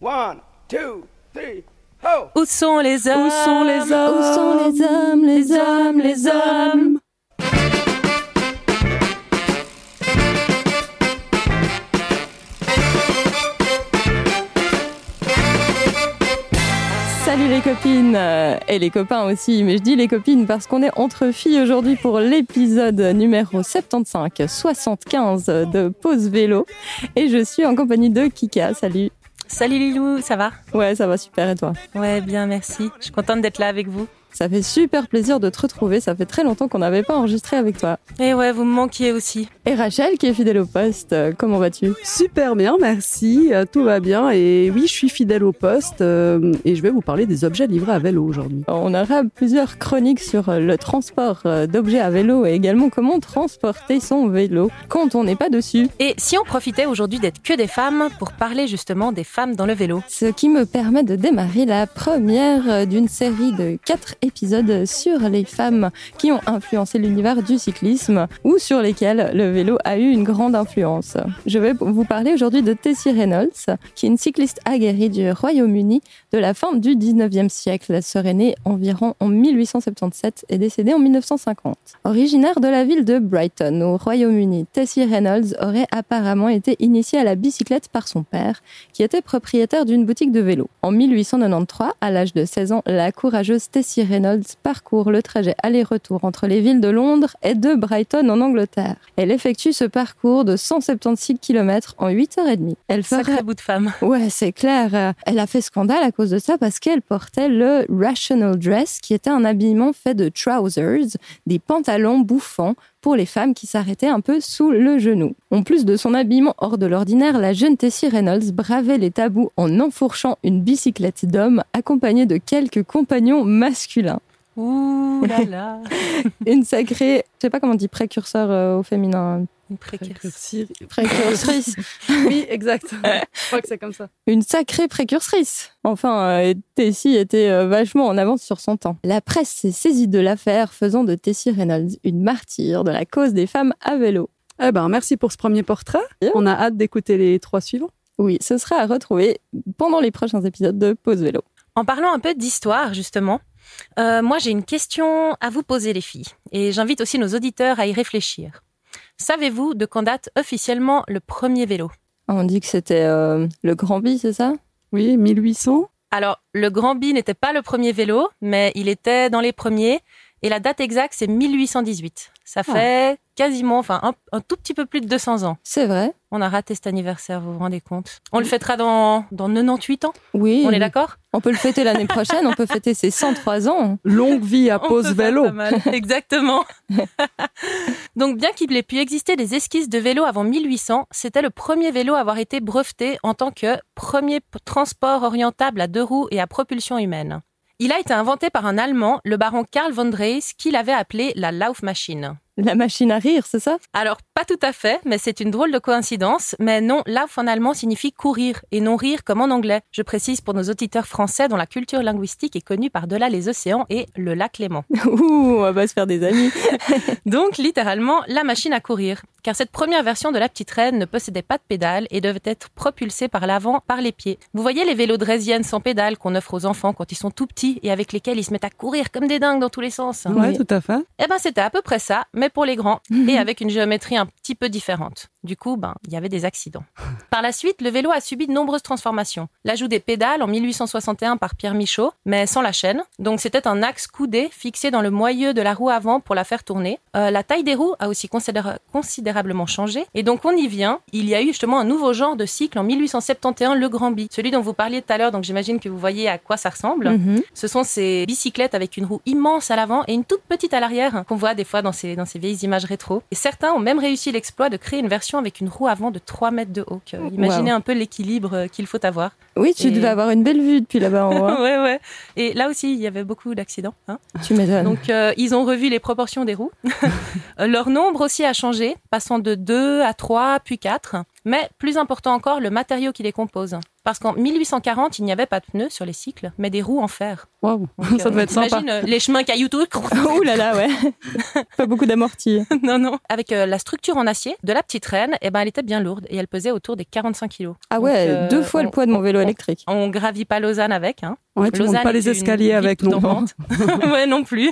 One, two, three, ho! Où sont les hommes Où sont les hommes? Où sont les hommes, les hommes, les hommes Salut les copines euh, et les copains aussi, mais je dis les copines parce qu'on est entre filles aujourd'hui pour l'épisode numéro 75-75 de Pause Vélo et je suis en compagnie de Kika. Salut. Salut Lilou, ça va? Ouais, ça va super et toi? Ouais, bien, merci. Je suis contente d'être là avec vous. Ça fait super plaisir de te retrouver. Ça fait très longtemps qu'on n'avait pas enregistré avec toi. Et ouais, vous me manquiez aussi. Et Rachel, qui est fidèle au poste, euh, comment vas-tu? Super bien, merci. euh, Tout va bien. Et oui, je suis fidèle au poste euh, et je vais vous parler des objets livrés à vélo aujourd'hui. On aura plusieurs chroniques sur le transport d'objets à vélo et également comment transporter son vélo quand on n'est pas dessus. Et si on profitait aujourd'hui d'être que des femmes pour parler justement des femmes dans le vélo? Ce qui me permet de démarrer la première d'une série de quatre épisodes sur les femmes qui ont influencé l'univers du cyclisme ou sur lesquelles le vélo a eu une grande influence. Je vais vous parler aujourd'hui de Tessie Reynolds, qui est une cycliste aguerrie du Royaume-Uni de la fin du 19e siècle. Elle serait née environ en 1877 et décédée en 1950. Originaire de la ville de Brighton, au Royaume-Uni, Tessie Reynolds aurait apparemment été initiée à la bicyclette par son père, qui était propriétaire d'une boutique de vélo. En 1893, à l'âge de 16 ans, la courageuse Tessie Reynolds parcourt le trajet aller-retour entre les villes de Londres et de Brighton en Angleterre. Elle effectue ce parcours de 176 km en 8h30. Elle fera Sacré bout de femme. Ouais, c'est clair. Elle a fait scandale à cause de ça parce qu'elle portait le rational dress, qui était un habillement fait de trousers, des pantalons bouffants pour les femmes qui s'arrêtaient un peu sous le genou. En plus de son habillement hors de l'ordinaire, la jeune Tessie Reynolds bravait les tabous en enfourchant une bicyclette d'homme accompagnée de quelques compagnons masculins. Ouh là là. Une sacrée, je sais pas comment on dit précurseur euh, au féminin. Une précaire. Précurseuse. Oui, exact. je crois que c'est comme ça. une sacrée précurtrice. Enfin, euh, Tessie était euh, vachement en avance sur son temps. La presse s'est saisie de l'affaire, faisant de Tessie Reynolds une martyre de la cause des femmes à vélo. Eh ben, merci pour ce premier portrait. On a hâte d'écouter les trois suivants. Oui, ce sera à retrouver pendant les prochains épisodes de Pause Vélo. En parlant un peu d'histoire, justement, euh, moi j'ai une question à vous poser, les filles. Et j'invite aussi nos auditeurs à y réfléchir. Savez-vous de quand date officiellement le premier vélo? On dit que c'était euh, le Grand Bi, c'est ça? Oui, 1800. Alors, le Grand Bi n'était pas le premier vélo, mais il était dans les premiers. Et la date exacte, c'est 1818. Ça fait quasiment, enfin, un, un tout petit peu plus de 200 ans. C'est vrai. On a raté cet anniversaire, vous vous rendez compte? On le fêtera dans, dans 98 ans? Oui. On est d'accord? On peut le fêter l'année prochaine, on peut fêter ses 103 ans. Longue vie à On pause vélo. pas mal. Exactement. Donc, bien qu'il ait pu exister des esquisses de vélo avant 1800, c'était le premier vélo à avoir été breveté en tant que premier transport orientable à deux roues et à propulsion humaine. Il a été inventé par un Allemand, le baron Karl von Dreis, qui l'avait appelé la Laufmaschine. La machine à rire, c'est ça? Alors, pas tout à fait, mais c'est une drôle de coïncidence. Mais non, Lauf en allemand signifie courir et non rire comme en anglais. Je précise pour nos auditeurs français dont la culture linguistique est connue par-delà les océans et le lac Léman. Ouh, on va se faire des amis. Donc, littéralement, la machine à courir. Car cette première version de la petite reine ne possédait pas de pédale et devait être propulsée par l'avant par les pieds. Vous voyez les vélos draisiennes sans pédale qu'on offre aux enfants quand ils sont tout petits et avec lesquels ils se mettent à courir comme des dingues dans tous les sens Ouais, Oui. tout à fait. Eh ben, c'était à peu près ça, mais pour les grands et avec une géométrie un petit peu différente. Du coup, ben, il y avait des accidents. Par la suite, le vélo a subi de nombreuses transformations. L'ajout des pédales en 1861 par Pierre Michaud, mais sans la chaîne. Donc, c'était un axe coudé fixé dans le moyeu de la roue avant pour la faire tourner. Euh, la taille des roues a aussi considéra- considérablement changé. Et donc, on y vient. Il y a eu justement un nouveau genre de cycle en 1871, le Grand Bi. Celui dont vous parliez tout à l'heure, donc j'imagine que vous voyez à quoi ça ressemble. Mhm. Ce sont ces bicyclettes avec une roue immense à l'avant et une toute petite à l'arrière qu'on voit des fois dans ces, dans ces vieilles images rétro. Et certains ont même réussi l'exploit de créer une version avec une roue avant de 3 mètres de haut. Imaginez un peu l'équilibre euh, qu'il faut avoir. Oui, tu Et- devais avoir une belle vue depuis là-bas en haut. hein. ouais, ouais. Et là aussi, il y avait beaucoup d'accidents. hein. Tu m'étonnes. Donc, euh, ils ont revu les proportions des roues. Euh, Leur nombre aussi a changé, passant de 2 à 3, puis 4. Mais plus important encore, le matériau qui les compose. Parce qu'en 1840, il n'y avait pas de pneus sur les cycles, mais des roues en fer. Waouh, ça euh, doit être sympa. euh, les chemins caillouteux. Ouh là là, ouais. Pas beaucoup d'amortis. non, non. Avec euh, la structure en acier de la petite reine, eh ben, elle était bien lourde et elle pesait autour des 45 kilos. Ah Donc, ouais, euh, deux fois le on- poids de mon vélo on- électrique. On gravit pas Lausanne avec. Hein. Ouais, tu montes pas les escaliers avec tout non. ouais, non plus.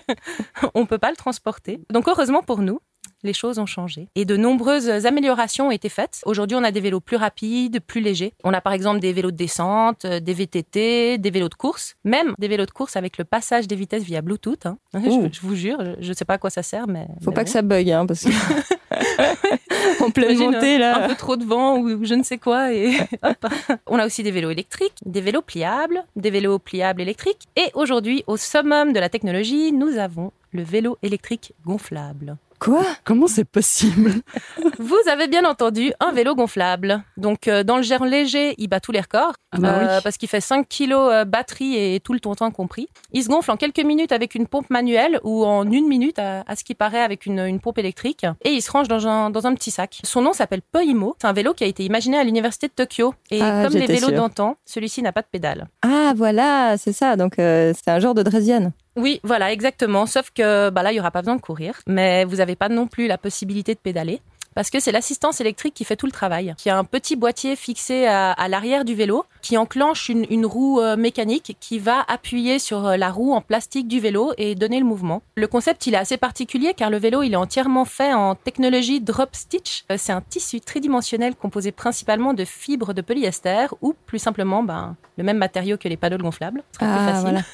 On peut pas le transporter. Donc heureusement pour nous, les choses ont changé et de nombreuses améliorations ont été faites. Aujourd'hui, on a des vélos plus rapides, plus légers. On a par exemple des vélos de descente, euh, des VTT, des vélos de course, même des vélos de course avec le passage des vitesses via Bluetooth. hein. Je, je vous jure, je, je sais pas à quoi ça sert, mais Faut mais pas bon. que ça bug, hein, parce que en pleine montée un là. peu trop de vent ou je ne sais quoi et hop. On a aussi des vélos électriques, des vélos pliables, des vélos pliables électriques et aujourd'hui au summum de la technologie, nous avons le vélo électrique gonflable. Quoi Comment c'est possible Vous avez bien entendu un vélo gonflable. Donc euh, dans le genre léger, il bat tous les records Ah bah oui. euh, parce qu'il fait 5 kilos euh, batterie et tout le tontin compris. Il se gonfle en quelques minutes avec une pompe manuelle ou en une minute à, à ce qui paraît avec une, une pompe électrique et il se range dans un, dans un petit sac. Son nom s'appelle Poimo. C'est un vélo qui a été imaginé à l'université de Tokyo et Ah, comme les vélos d'antan, celui-ci n'a pas de pédale. Ah voilà, c'est ça. Donc euh, c'est un genre de Drésienne. Oui, voilà, exactement. Sauf que bah là, il y aura pas besoin de courir, mais vous n'avez pas non plus la possibilité de pédaler. Parce que c'est l'assistance électrique qui fait tout le travail, qui a un petit boîtier fixé à, à l'arrière du vélo, qui enclenche une, une roue euh, mécanique qui va appuyer sur euh, la roue en plastique du vélo et donner le mouvement. Le concept, il est assez particulier car le vélo, il est entièrement fait en technologie drop stitch. Euh, C'est un tissu tridimensionnel composé principalement de fibres de polyester ou plus simplement ben, le même matériau que les paddles gonflables. Ce plus Ah facile.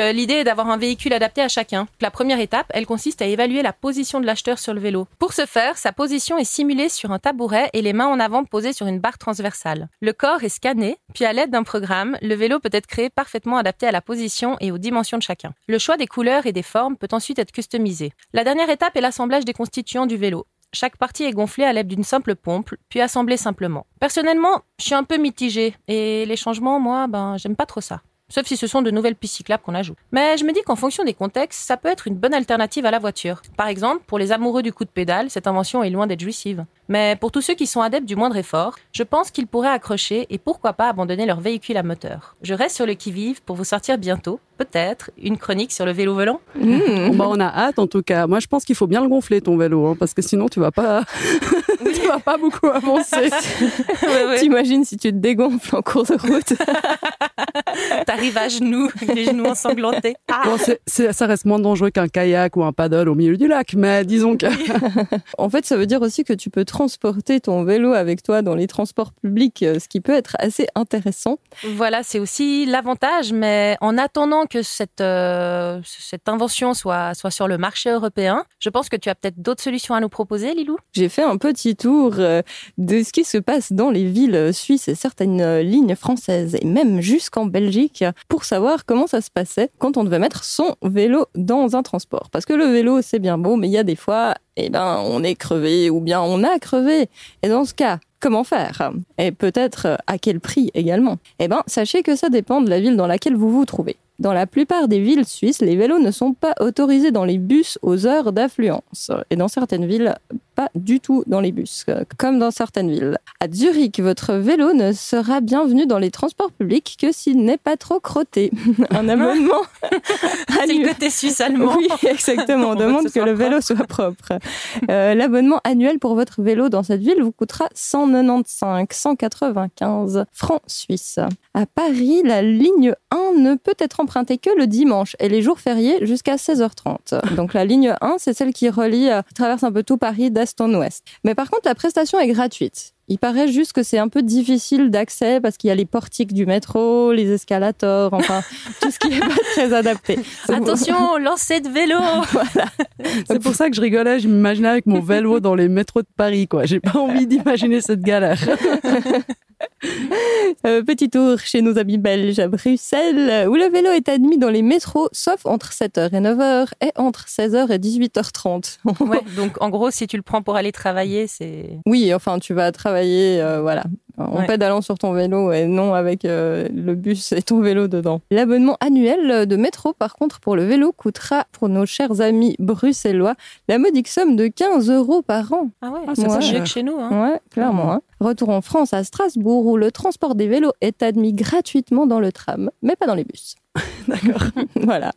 voilà. L'idée est d'avoir un véhicule adapté à chacun. La première étape, elle consiste à évaluer la position de l'acheteur sur le vélo. Pour ce faire, sa position est simulée sur un tabouret et les mains en avant posées sur une barre transversale. Le corps est scanné, puis à l'aide d'un programme, le vélo peut être créé parfaitement adapté à la position et aux dimensions de chacun. Le choix des couleurs et des formes peut ensuite être customisé. La dernière étape est l'assemblage des constituants du vélo. Chaque partie est gonflée à l'aide d'une simple pompe, puis assemblée simplement. Personnellement, je suis un peu mitigée et les changements, moi, ben, j'aime pas trop ça. Sauf si ce sont de nouvelles pistes cyclables qu'on ajoute. Mais je me dis qu'en fonction des contextes, ça peut être une bonne alternative à la voiture. Par exemple, pour les amoureux du coup de pédale, cette invention est loin d'être jouissive. Mais pour tous ceux qui sont adeptes du moindre effort, je pense qu'ils pourraient accrocher et pourquoi pas abandonner leur véhicule à moteur. Je reste sur le qui-vive pour vous sortir bientôt, peut-être, une chronique sur le vélo volant. Mmh. Bon, bah, on a hâte en tout cas. Moi, je pense qu'il faut bien le gonfler ton vélo, hein, parce que sinon tu vas pas, tu vas pas beaucoup avancer. Ouais, ouais. T'imagines si tu te dégonfles en cours de route. T'arrives à genoux, les genoux ensanglantés. Ah Bon, ça reste moins dangereux qu'un kayak ou un paddle au milieu du lac, mais disons que En fait, ça veut dire aussi que tu peux transporter ton vélo avec toi dans les transports publics, euh, ce qui peut être assez intéressant. Voilà, c'est aussi l'avantage, mais en attendant que cette, euh, cette invention soit, soit sur le marché européen, je pense que tu as peut-être d'autres solutions à nous proposer, Lilou? J'ai fait un petit tour euh, de ce qui se passe dans les villes suisses et certaines euh, lignes françaises et même jusqu'en Belgique pour savoir comment ça se passait quand on devait mettre son vélo dans un transport. Parce que le vélo, c'est bien beau, mais il y a des fois, eh ben, on est crevé ou bien on a crevé. Et dans ce cas, comment faire? Et peut-être euh, à quel prix également? Eh ben, sachez que ça dépend de la ville dans laquelle vous vous trouvez. Dans la plupart des villes suisses, les vélos ne sont pas autorisés dans les bus aux heures d'affluence. Et dans certaines villes, pas du tout dans les bus, euh, comme dans certaines villes. À Zurich, votre vélo ne sera bienvenu dans les transports publics que s'il n'est pas trop crotté. Un abonnement C'est le côté suisse-allemand. Oui, exactement. On demande que le vélo soit propre. Euh, L'abonnement annuel pour votre vélo dans cette ville vous coûtera 195, 195 francs suisses. À Paris, la ligne 1 ne peut être empruntée que le dimanche et les jours fériés jusqu'à 16h30. Donc la ligne 1, c'est celle qui relie, euh, traverse un peu tout Paris d'est en ouest. Mais par contre, la prestation est gratuite. Il paraît juste que c'est un peu difficile d'accès parce qu'il y a les portiques du métro, les escalators, enfin tout ce qui n'est pas très adapté. Attention, lancer de vélo c'est pour ça que je rigolais. Je m'imaginais avec mon vélo dans les métros de Paris, quoi. J'ai pas envie d'imaginer cette galère. Euh, petit tour chez nos amis belges à Bruxelles, où le vélo est admis dans les métros, sauf entre 7h et 9h et entre 16h et 18h30. Ouais, donc en gros, si tu le prends pour aller travailler, c'est... oui, enfin, tu vas travailler, euh, voilà. En Ouais. pédalant sur ton vélo et non avec euh, le bus et ton vélo dedans. L'abonnement annuel de métro, par contre, pour le vélo coûtera pour nos chers amis bruxellois la modique somme de 15 euros par an. Ah ouais, Ah, c'est pas cher. que chez nous. Hein. Ouais, clairement. hein. Retour en France à Strasbourg où le transport des vélos est admis gratuitement dans le tram, mais pas dans les bus. D'accord. voilà.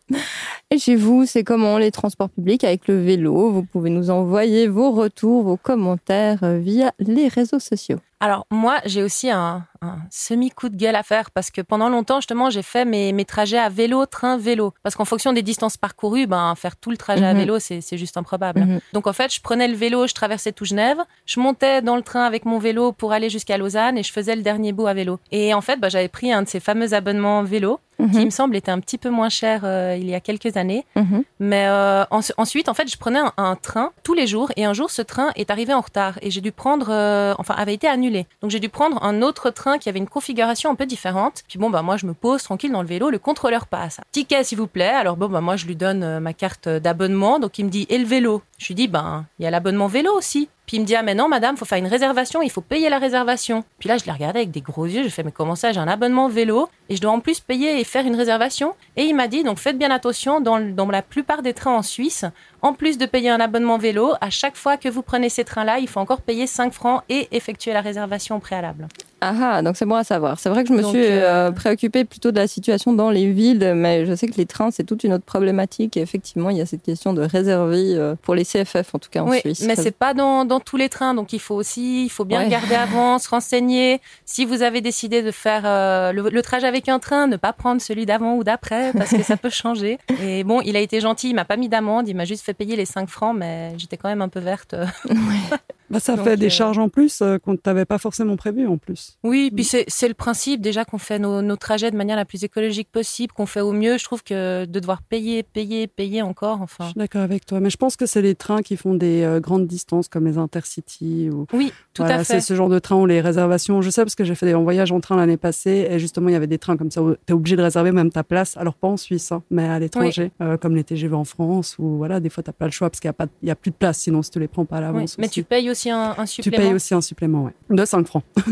Et chez vous, c'est comment les transports publics avec le vélo? Vous pouvez nous envoyer vos retours, vos commentaires euh, via les réseaux sociaux. Alors moi, j'ai aussi un, un semi-coup de gueule à faire parce que pendant longtemps, justement, j'ai fait mes, mes trajets à vélo, train, vélo. Parce qu'en fonction des distances parcourues, ben, faire tout le trajet à Mhm. vélo, c'est juste improbable. Mhm. Donc en fait, je prenais le vélo, je traversais tout Genève, je montais dans le train avec mon vélo pour aller jusqu'à Lausanne et je faisais le dernier bout à vélo. Et en fait, bah, j'avais pris un de ces fameux abonnements vélo qui, il me semble, était un petit peu moins cher euh, il y a quelques années. Mhm. Mais euh, en- ensuite, en fait, je prenais un, un train tous les jours et un jour, ce train est arrivé en retard et j'ai dû prendre, euh, enfin, avait été annulé. Donc j'ai dû prendre un autre train qui avait une configuration un peu différente. Puis bon, bah moi, je me pose tranquille dans le vélo, le contrôleur passe. Ticket, s'il vous plaît. Alors bon, bah moi, je lui donne ma carte d'abonnement. Donc il me dit et le vélo? Je lui dis ben il y a l'abonnement vélo aussi. Puis il me dit ah mais non madame, faut faire une réservation, il faut payer la réservation. Puis là je l'ai regardé avec des gros yeux, je fais mais comment ça j'ai un abonnement vélo et je dois en plus payer et faire une réservation? Et il m'a dit donc faites bien attention dans, dans la plupart des trains en Suisse, en plus de payer un abonnement vélo, à chaque fois que vous prenez ces trains-là, il faut encore payer 5 francs et effectuer la réservation au préalable. Ah ah, donc c'est bon à savoir. C'est vrai que je me Donc, suis euh, euh, préoccupée plutôt de la situation dans les villes, mais je sais que les trains, c'est toute une autre problématique. Et effectivement, il y a cette question de réserver euh, pour les CFF, en tout cas en oui, Suisse. mais c'est pas dans, dans tous les trains, donc il faut aussi, il faut bien Ouais. regarder avant, se renseigner. Si vous avez décidé de faire euh, le, le trajet avec un train, ne pas prendre celui d'avant ou d'après, parce que ça peut changer. Et bon, il a été gentil, il m'a pas mis d'amende, il m'a juste fait payer les 5 francs, mais j'étais quand même un peu verte. Bah, ça Donc, fait des euh, charges en plus euh, qu'on t'avait pas forcément prévu en plus. Oui, puis c'est c'est le principe déjà qu'on fait nos, nos trajets de manière la plus écologique possible, qu'on fait au mieux. Je trouve que de devoir payer, payer, payer encore, Je enfin. suis d'accord avec toi, mais je pense que c'est les trains qui font des euh, grandes distances comme les Intercity ou Oui, tout Voilà, à c'est fait. ce genre de train où les réservations, je sais parce que j'ai fait des voyages en train l'année passée et justement il y avait des trains comme ça où tu es obligé de réserver même ta place, alors pas en Suisse, hein, mais à l'étranger, euh, comme les TGV en France ou voilà, des fois t'as pas le choix parce qu'il y a pas, il y a plus de place sinon si tu les prends pas à Oui, l'avance. Mais tu payes aussi un, un Tu payes aussi un supplément, ouais. De 5 francs.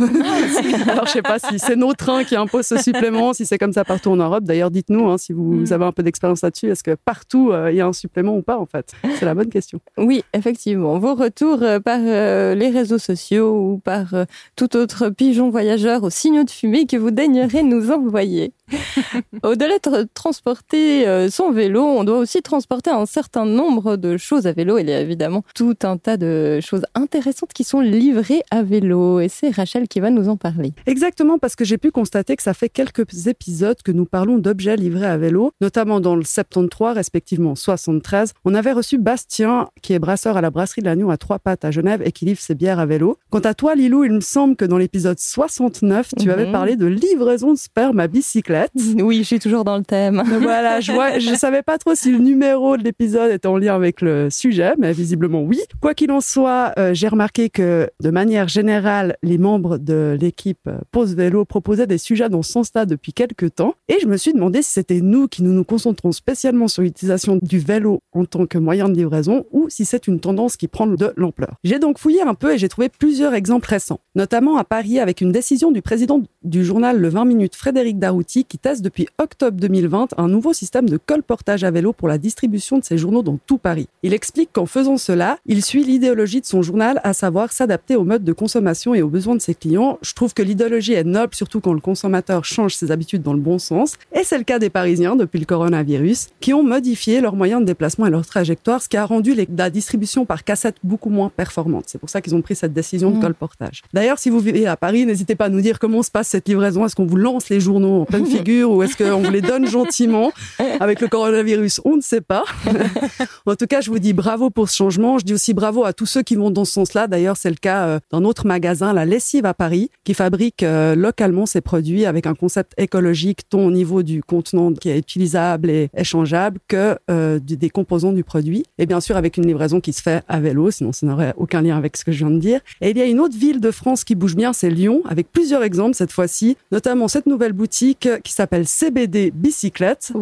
Alors, je sais pas si c'est nos trains qui imposent ce supplément, si c'est comme ça partout en Europe. D'ailleurs, dites-nous hein, si vous Mm. avez un peu d'expérience là-dessus. Est-ce que partout euh, il y a un supplément ou pas, en fait? C'est la bonne question. Oui, effectivement. Vos retours euh, par euh, les réseaux sociaux ou par euh, tout autre pigeon voyageur aux signaux de fumée que vous daignerez nous envoyer. Au-delà de tra- transporter euh, son vélo, on doit aussi transporter un certain nombre de choses à vélo. Il y a évidemment tout un tas de choses intéressantes qui sont livrées à vélo. Et c'est Rachel qui va nous en parler. Exactement, parce que j'ai pu constater que ça fait quelques épisodes que nous parlons d'objets livrés à vélo, notamment dans le 73, respectivement 73. On avait reçu Bastien, qui est brasseur à la brasserie de l'Agneau à Trois Pattes à Genève et qui livre ses bières à vélo. Quant à toi, Lilou, il me semble que dans l'épisode 69, tu Mhm. avais parlé de livraison de sperme à bicyclette. Oui, je suis toujours dans le thème. Voilà, je vois, je savais pas trop si le numéro de l'épisode était en lien avec le sujet, mais visiblement oui. Quoi qu'il en soit, euh, j'ai remarqué que de manière générale, les membres de l'équipe euh, Pause Vélo proposaient des sujets dans ce sens-là depuis quelques temps, et je me suis demandé si c'était nous qui nous nous concentrons spécialement sur l'utilisation du vélo en tant que moyen de livraison, ou si c'est une tendance qui prend de l'ampleur. J'ai donc fouillé un peu et j'ai trouvé plusieurs exemples récents, notamment à Paris avec une décision du président du journal Le 20 minutes, Frédéric Darouti, qui teste depuis octobre 2020 un nouveau système de colportage à vélo pour la distribution de ses journaux dans tout Paris. Il explique qu'en faisant cela, il suit l'idéologie de son journal, à savoir s'adapter aux modes de consommation et aux besoins de ses clients. Je trouve que l'idéologie est noble, surtout quand le consommateur change ses habitudes dans le bon sens. Et c'est le cas des Parisiens depuis le coronavirus, qui ont modifié leurs moyens de déplacement et leur trajectoire, ce qui a rendu les- la distribution par cassette beaucoup moins performante. C'est pour ça qu'ils ont pris cette décision de Mmh. colportage. D'ailleurs, si vous vivez à Paris, n'hésitez pas à nous dire comment se passe cette livraison. Est-ce qu'on vous lance les journaux en pleine figure ou est-ce qu'on vous les donne gentiment? Avec le coronavirus On ne sait pas. en tout cas, je vous dis bravo pour ce changement. Je dis aussi bravo à tous ceux qui vont dans ce sens-là. D'ailleurs, c'est le cas euh, d'un autre magasin, La Lessive à Paris, qui fabrique euh, localement ses produits avec un concept écologique, tant au niveau du contenant qui est utilisable et échangeable que euh, des composants du produit. Et bien sûr, avec une livraison qui se fait à vélo, sinon ça n'aurait aucun lien avec ce que je viens de dire. Et il y a une autre ville de France qui bouge bien, c'est Lyon, avec plusieurs exemples cette fois-ci, notamment cette nouvelle boutique qui s'appelle CBD Bicyclette.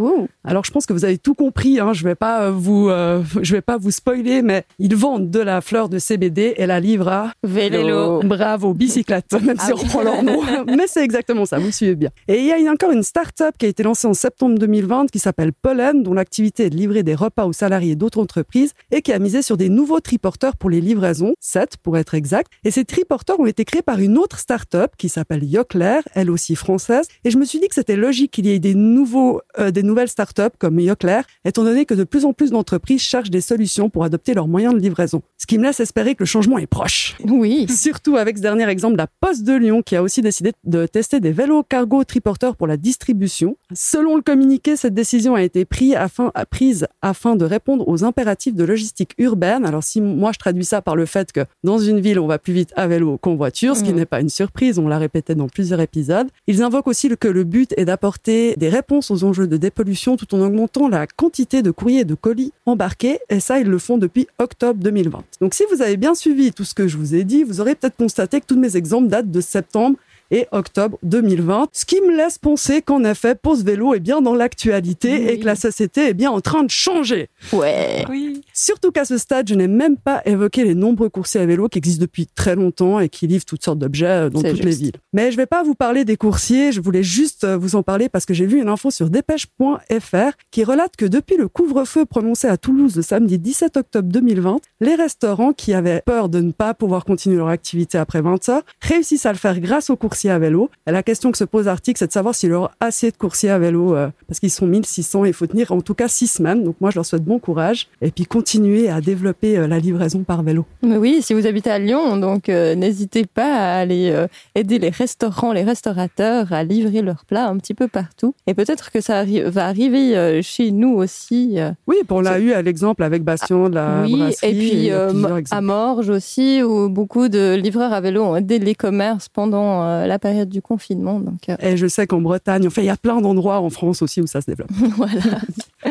Alors je pense que vous avez tout compris. Hein. Je vais pas vous, euh, je vais pas vous spoiler, mais ils vendent de la fleur de CBD et la livre à Vélo. Bravo, bicyclette, même si Ah on reprend leur nom. Mais c'est exactement ça, vous suivez bien. Et il y a encore une start-up qui a été lancée en septembre 2020 qui s'appelle Pollen, dont l'activité est de livrer des repas aux salariés d'autres entreprises et qui a misé sur des nouveaux triporteurs pour les livraisons, 7 pour être exact. Et ces triporteurs ont été créés par une autre start-up qui s'appelle Yocler, elle aussi française. Et je me suis dit que c'était logique qu'il y ait des nouveaux, euh, des nouvelles start-up comme Yocler, étant donné que de plus en plus d'entreprises cherchent des solutions pour adopter leurs moyens de livraison. Ce qui me laisse espérer que le changement est proche. Oui. Surtout avec ce dernier exemple, la Poste de Lyon qui a aussi décidé de tester des vélos cargo triporteurs pour la distribution. Selon le communiqué, cette décision a été prise afin, prise afin de répondre aux impératifs de logistique urbaine. Alors si moi je traduis ça par le fait que dans une ville on va plus vite à vélo qu'en voiture, ce qui Mhm. n'est pas une surprise, on l'a répété dans plusieurs épisodes. Ils invoquent aussi que le but est d'apporter des réponses aux enjeux de dépollution tout en augmentant la quantité de courriers et de colis embarqués. Et ça, ils le font depuis octobre 2020. Donc si vous avez bien suivi tout ce que je vous ai dit, vous aurez peut-être constaté que tous mes exemples datent de septembre et octobre 2020, ce qui me laisse penser qu'en effet, Pause Vélo est bien dans l'actualité Oui. et que la société est bien en train de changer. Ouais. Oui. Surtout qu'à ce stade, je n'ai même pas évoqué les nombreux coursiers à vélo qui existent depuis très longtemps et qui livrent toutes sortes d'objets euh, dans toutes les villes. Mais je vais pas vous parler des coursiers, je voulais juste euh, vous en parler parce que j'ai vu une info sur dépêche.fr qui relate que depuis le couvre-feu prononcé à Toulouse le samedi 17 octobre 2020, les restaurants qui avaient peur de ne pas pouvoir continuer leur activité après 20 heures réussissent à le faire grâce aux coursiers à vélo. Et la question que se pose l'article, c'est de savoir s'il y aura assez de coursiers à vélo euh, parce qu'ils sont 1600 et il faut tenir en tout cas 6 semaines. Donc moi, je leur souhaite bon courage et puis continuer à développer euh, la livraison par vélo. Mais oui, si vous habitez à Lyon, donc euh, n'hésitez pas à aller euh, aider les restaurants, les restaurateurs à livrer leurs plats un petit peu partout. Et peut-être que ça arri- va arriver euh, chez nous aussi. euh, Oui, on l'a eu à l'exemple avec Bastien de la oui, brasserie. et puis plusieurs à. Morges aussi, où beaucoup de livreurs à vélo ont aidé les commerces pendant la période du confinement. Donc euh, Et je sais qu'en Bretagne, enfin, il y a plein d'endroits en France aussi où ça se développe. voilà.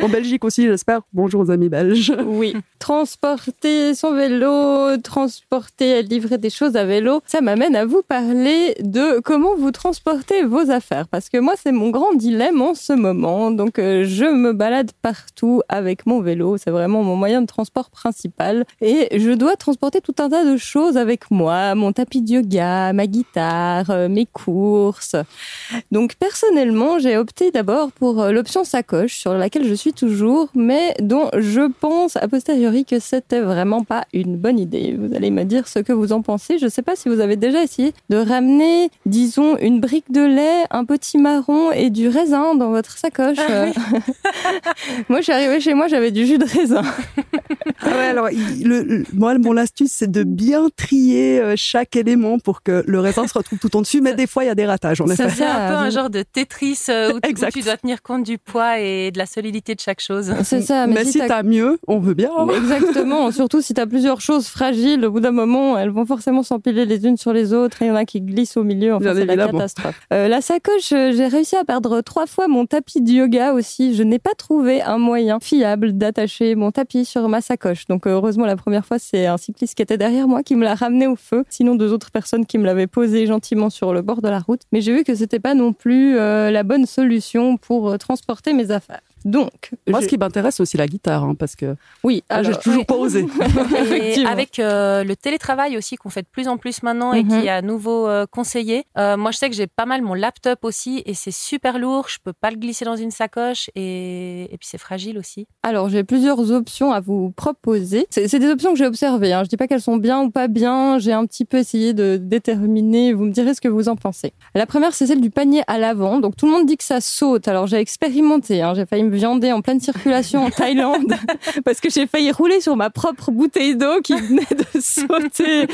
En Belgique aussi, j'espère. Bonjour aux amis belges. Oui. Transporter son vélo, transporter, livrer des choses à vélo, ça m'amène à vous parler de comment vous transportez vos affaires. Parce que moi, c'est mon grand dilemme en ce moment. Donc, euh, je me balade partout avec mon vélo. C'est vraiment mon moyen de transport principal. Et je dois transporter tout un tas de choses avec moi. Mon tapis de yoga, ma guitare, euh, mes courses. Donc, personnellement, j'ai opté d'abord pour euh, l'option sacoche sur laquelle je suis toujours, mais dont je pense a posteriori que c'était vraiment pas une bonne idée. Vous allez me dire ce que vous en pensez. Je sais pas si vous avez déjà essayé de ramener, disons, une brique de lait, un petit marron et du raisin dans votre sacoche. Ah oui. moi, je suis arrivée chez moi, j'avais du jus de raisin. Ah ouais, alors, il- le, le- moi, mon astuce, c'est de bien trier euh, chaque élément pour que le raisin se retrouve tout en dessus. Mais des fois, il y a des ratages, en Ça. C'est un peu un genre de Tetris euh, où, tu- où Exact. tu dois tenir compte du poids et de la solidité de chaque chose. C'est ça, Mais, si t'as- t'as mieux, on veut bien. hein. Exactement, surtout si tu as plusieurs choses fragiles, au bout d'un moment, elles vont forcément s'empiler les unes sur les autres et il y en a qui glissent au milieu, enfin c'est la catastrophe. Euh, la sacoche, euh, j'ai réussi à perdre trois fois mon tapis de yoga aussi. Je n'ai pas trouvé un moyen fiable d'attacher mon tapis sur ma sacoche. Donc heureusement, la première fois, c'est un cycliste qui était derrière moi qui me l'a ramené au feu. Sinon, deux autres personnes qui me l'avaient posé gentiment sur le bord de la route. Mais j'ai vu que c'était pas non plus euh, la bonne solution pour euh, transporter mes affaires. Donc, Moi, je- ce qui m'intéresse, c'est aussi la guitare, hein, parce que oui, ah, j'ai toujours pas osé. Et avec euh, le télétravail aussi qu'on fait de plus en plus maintenant et Mhm. qui est à nouveau euh, conseillé. euh, moi, je sais que j'ai pas mal mon laptop aussi et c'est super lourd. Je peux pas le glisser dans une sacoche et, et puis c'est fragile aussi. Alors, j'ai plusieurs options à vous proposer. C'est c'est des options que j'ai observées. Hein. Je dis pas qu'elles sont bien ou pas bien. J'ai un petit peu essayé de déterminer. Vous me direz ce que vous en pensez. La première, c'est celle du panier à l'avant. Donc, tout le monde dit que ça saute. Alors, j'ai expérimenté. Hein. J'ai failli me viander en pleine circulation en Thaïlande parce que j'ai failli rouler sur ma propre bouteille d'eau qui venait de sauter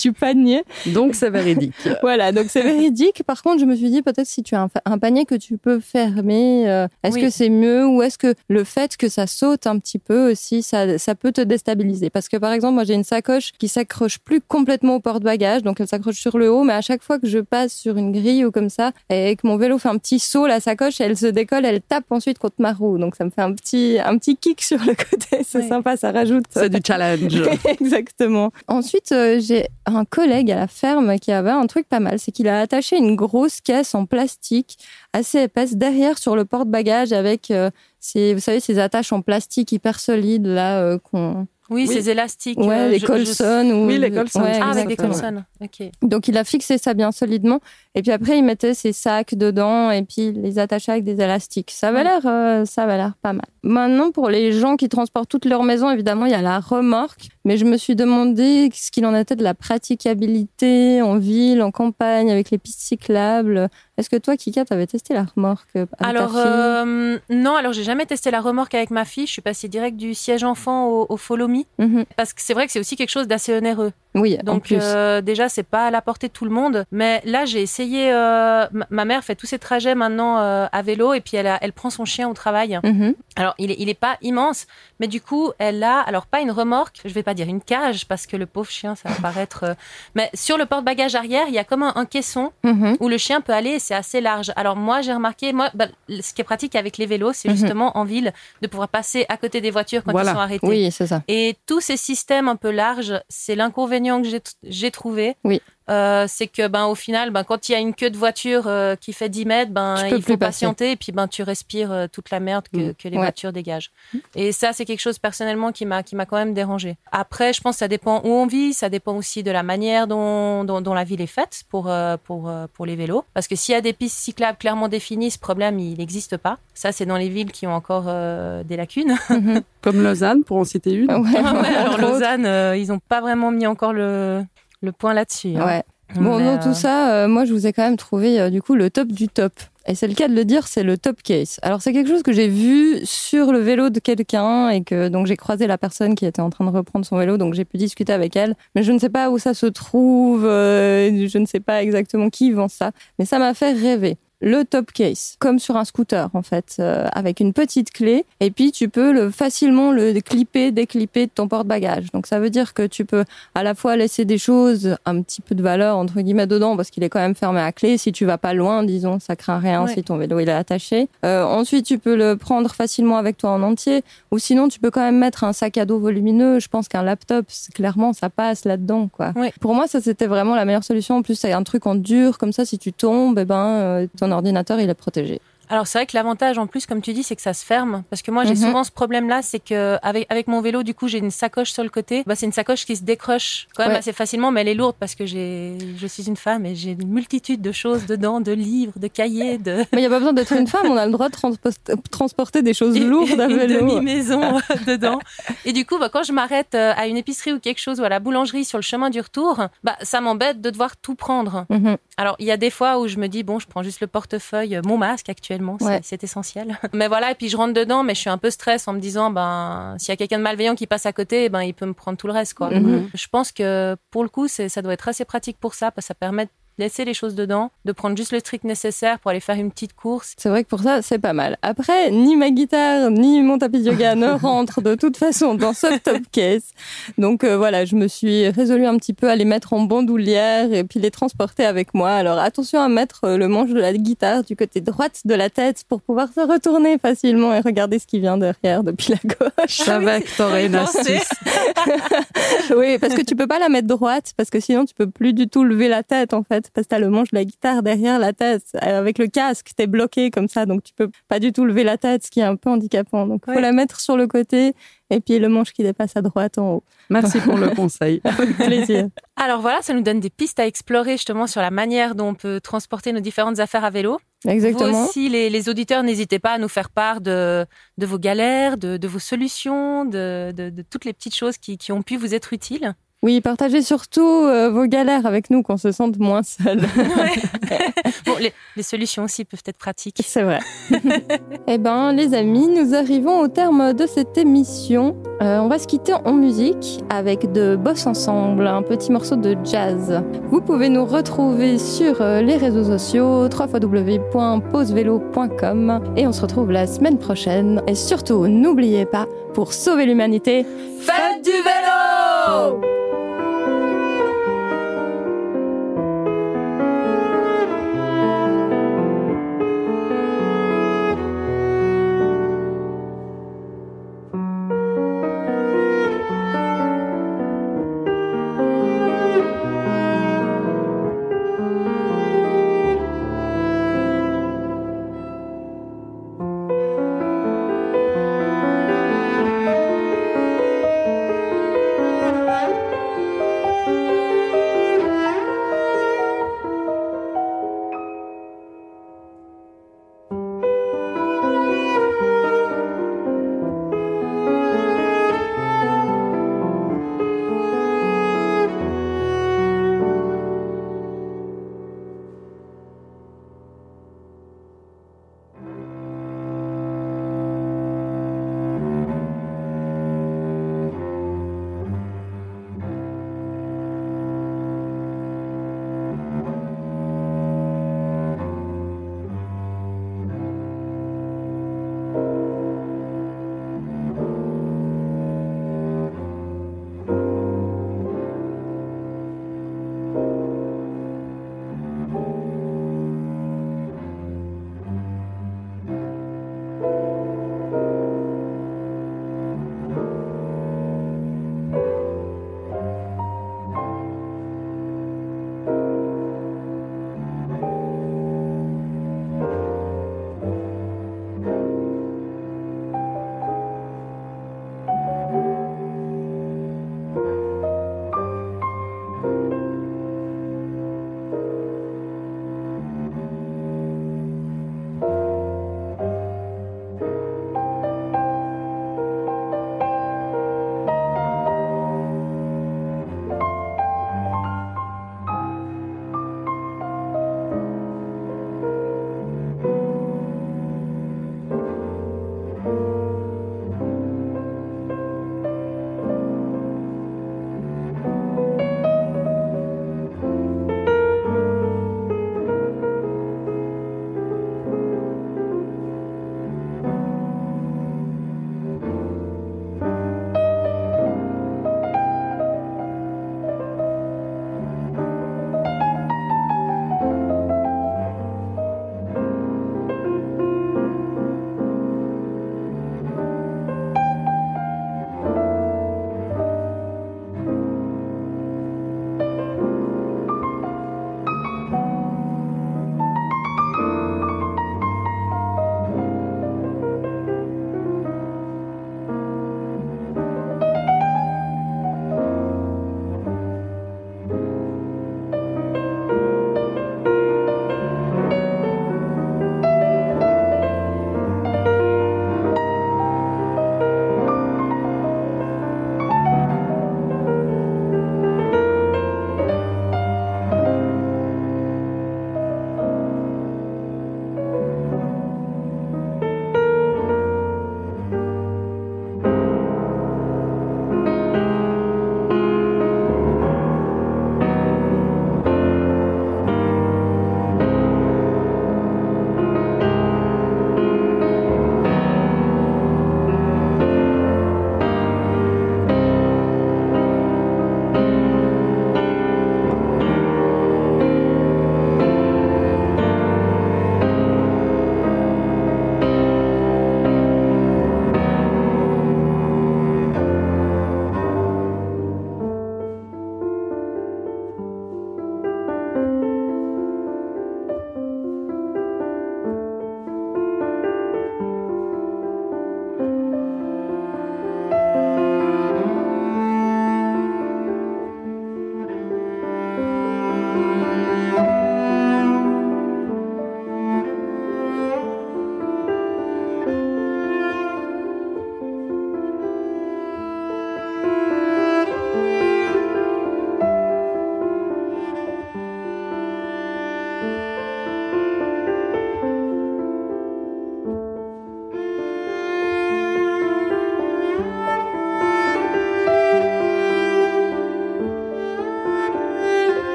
du panier. Donc, c'est véridique. Voilà, donc c'est véridique. Par contre, je me suis dit peut-être si tu as un, panier que tu peux fermer, euh, est-ce Oui. que c'est mieux ou est-ce que le fait que ça saute un petit peu aussi, ça, ça peut te déstabiliser? Parce que par exemple, moi j'ai une sacoche qui s'accroche plus complètement au porte-bagages, donc elle s'accroche sur le haut, mais à chaque fois que je passe sur une grille ou comme ça et que mon vélo fait un petit saut, la sacoche elle se décolle, elle tape ensuite contre ma roue, donc ça me fait un petit un petit kick sur le côté. C'est Oui. sympa, ça rajoute. C'est du challenge. Exactement. Ensuite, euh, j'ai un collègue à la ferme qui avait un truc pas mal, c'est qu'il a attaché une grosse caisse en plastique assez épaisse derrière sur le porte-bagages avec euh, ces, vous savez, ces attaches en plastique hyper solides là euh, qu'on Oui, Oui. ces élastiques. Ouais, euh, les je- je- Colson. Ou... Oui, les Colson, Ouais, Ah, avec des. Colson. Ok. Donc il a fixé ça bien solidement. Et puis après, il mettait ses sacs dedans et puis il les attachait avec des élastiques. Ça Ouais. l'air, euh, ça l'air pas mal. Maintenant, pour les gens qui transportent toute leur maison, évidemment, il y a la remorque. Mais je me suis demandé ce qu'il en était de la praticabilité en ville, en campagne, avec les pistes cyclables. Est-ce que toi, Kika, t'avais testé la remorque euh, avec Alors ta fille euh, non, alors j'ai jamais testé la remorque avec ma fille. Je suis passée direct du siège enfant au, au Follow Me Mhm. parce que c'est vrai que c'est aussi quelque chose d'assez onéreux. Oui, en Donc plus. euh, déjà c'est pas à la portée de tout le monde, mais là j'ai essayé. euh, ma- mère fait tous ses trajets maintenant euh, à vélo et puis elle, a- elle prend son chien au travail. Mhm. Alors il est, il est pas immense, mais du coup elle a alors pas une remorque, je vais pas dire une cage parce que le pauvre chien ça va paraître. euh, mais sur le porte-bagages arrière il y a comme un, un caisson Mhm. où le chien peut aller et c'est assez large. Alors moi j'ai remarqué, moi bah, ce qui est pratique avec les vélos c'est Mhm. justement en ville de pouvoir passer à côté des voitures quand Voilà. ils sont arrêtés. Oui, c'est ça. Et tous ces systèmes un peu larges, c'est l'inconvénient que j'ai- trouvé. Oui. Euh, c'est que ben au final ben quand il y a une queue de voiture euh, qui fait 10 mètres ben Tu il faut passer. patienter et puis ben tu respires euh, toute la merde que, Mm. que les Ouais. voitures dégagent et ça c'est quelque chose personnellement qui m'a qui m'a quand même dérangé après je pense que ça dépend où on vit ça dépend aussi de la manière dont dont, dont la ville est faite pour pour pour les vélos parce que s'il y a des pistes cyclables clairement définies ce problème il n'existe pas ça c'est dans les villes qui ont encore des lacunes Mhm. Comme Lausanne, pour en citer une. Ouais, ouais, alors. Lausanne, ils n'ont pas vraiment mis encore le, le point là-dessus. hein. Ouais. Bon, Mais, dans euh, tout ça, euh, moi, je vous ai quand même trouvé euh, du coup le top du top. Et c'est le cas de le dire, c'est le top case. Alors c'est quelque chose que j'ai vu sur le vélo de quelqu'un et que donc j'ai croisé la personne qui était en train de reprendre son vélo, donc j'ai pu discuter avec elle. Mais je ne sais pas où ça se trouve, euh, je ne sais pas exactement qui vend ça, mais ça m'a fait rêver. Le top case, comme sur un scooter en fait, euh, avec une petite clé, et puis tu peux le, facilement le clipper, déclipper de ton porte-bagages. Donc ça veut dire que tu peux à la fois laisser des choses un petit peu de valeur entre guillemets dedans parce qu'il est quand même fermé à clé. Si tu vas pas loin, disons, ça craint rien Ouais. si ton vélo il est attaché. Euh, ensuite, tu peux le prendre facilement avec toi en entier, ou sinon tu peux quand même mettre un sac à dos volumineux. Je pense qu'un laptop, clairement, ça passe là-dedans, quoi. Pour moi, ça c'était vraiment la meilleure solution. En plus, c'est un truc en dur, comme ça, si tu tombes, eh ben, euh, ton ordinateur il est protégé. Alors c'est vrai que l'avantage en plus, comme tu dis, c'est que ça se ferme. Parce que moi j'ai Mhm. souvent ce problème-là, c'est que avec, avec mon vélo, du coup, j'ai une sacoche sur le côté. Bah, c'est une sacoche qui se décroche quand même Ouais. assez facilement, mais elle est lourde parce que j'ai, je suis une femme et j'ai une multitude de choses dedans, de livres, de cahiers, de Mais il y a pas besoin d'être une femme, on a le droit de transpost- transporter des choses et- lourdes à une vélo. demi-maison dedans. Et du coup, bah, quand je m'arrête euh, à une épicerie ou quelque chose ou à la boulangerie sur le chemin du retour, bah, ça m'embête de devoir tout prendre. Mhm. Alors, il y a des fois où je me dis, bon, je prends juste le portefeuille, euh, mon masque actuellement, c'est- Ouais. c'est essentiel. Mais voilà, et puis je rentre dedans, mais je suis un peu stress en me disant, ben, s'il y a quelqu'un de malveillant qui passe à côté, ben, il peut me prendre tout le reste, quoi. Mhm. Je pense que pour le coup, c'est- ça doit être assez pratique pour ça, parce que ça permet de laisser les choses dedans, de prendre juste le strict nécessaire pour aller faire une petite course. C'est vrai que pour ça, c'est pas mal. Après, ni ma guitare, ni mon tapis de yoga ne rentrent de toute façon dans ce top case. Donc euh, voilà, je me suis résolue un petit peu à les mettre en bandoulière et puis les transporter avec moi. Alors attention à mettre euh, le manche de la guitare du côté droite de la tête pour pouvoir se retourner facilement et regarder ce qui vient derrière depuis la gauche. Je savais que t'aurais une pensé. astuce. oui, parce que tu peux pas la mettre droite parce que sinon tu peux plus du tout lever la tête en fait parce que t'as le manche de la guitare derrière la tête Euh, avec le casque t'es bloqué comme ça donc tu peux pas du tout lever la tête ce qui est un peu handicapant donc faut Ouais. la mettre sur le côté et puis le manche qui dépasse à droite en haut. Merci pour le conseil. Avec plaisir. Alors voilà, ça nous donne des pistes à explorer justement sur la manière dont on peut transporter nos différentes affaires à vélo. Exactement. Vous aussi, les, les auditeurs, n'hésitez pas à nous faire part de, de vos galères, de, de vos solutions, de, de, de toutes les petites choses qui, qui ont pu vous être utiles. Oui, partagez surtout euh, vos galères avec nous qu'on se sente moins seul. Bon, les, les solutions aussi peuvent être pratiques. C'est vrai. eh ben, les amis, nous arrivons au terme de cette émission. Euh, on va se quitter en musique avec de Boss Ensemble, un petit morceau de jazz. Vous pouvez nous retrouver sur euh, les réseaux sociaux www.pausevélo.com et on se retrouve la semaine prochaine. Et surtout, n'oubliez pas, pour sauver l'humanité, faites du vélo